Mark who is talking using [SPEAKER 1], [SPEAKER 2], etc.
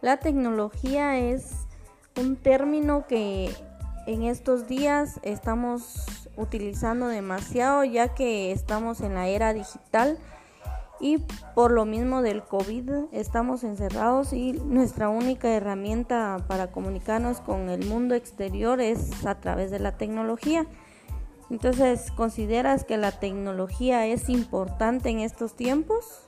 [SPEAKER 1] La tecnología es un término que en estos días estamos utilizando demasiado ya que estamos en la era digital y por lo mismo del COVID estamos encerrados y nuestra única herramienta para comunicarnos con el mundo exterior es a través de la tecnología. Entonces, ¿consideras que la tecnología es importante en estos tiempos?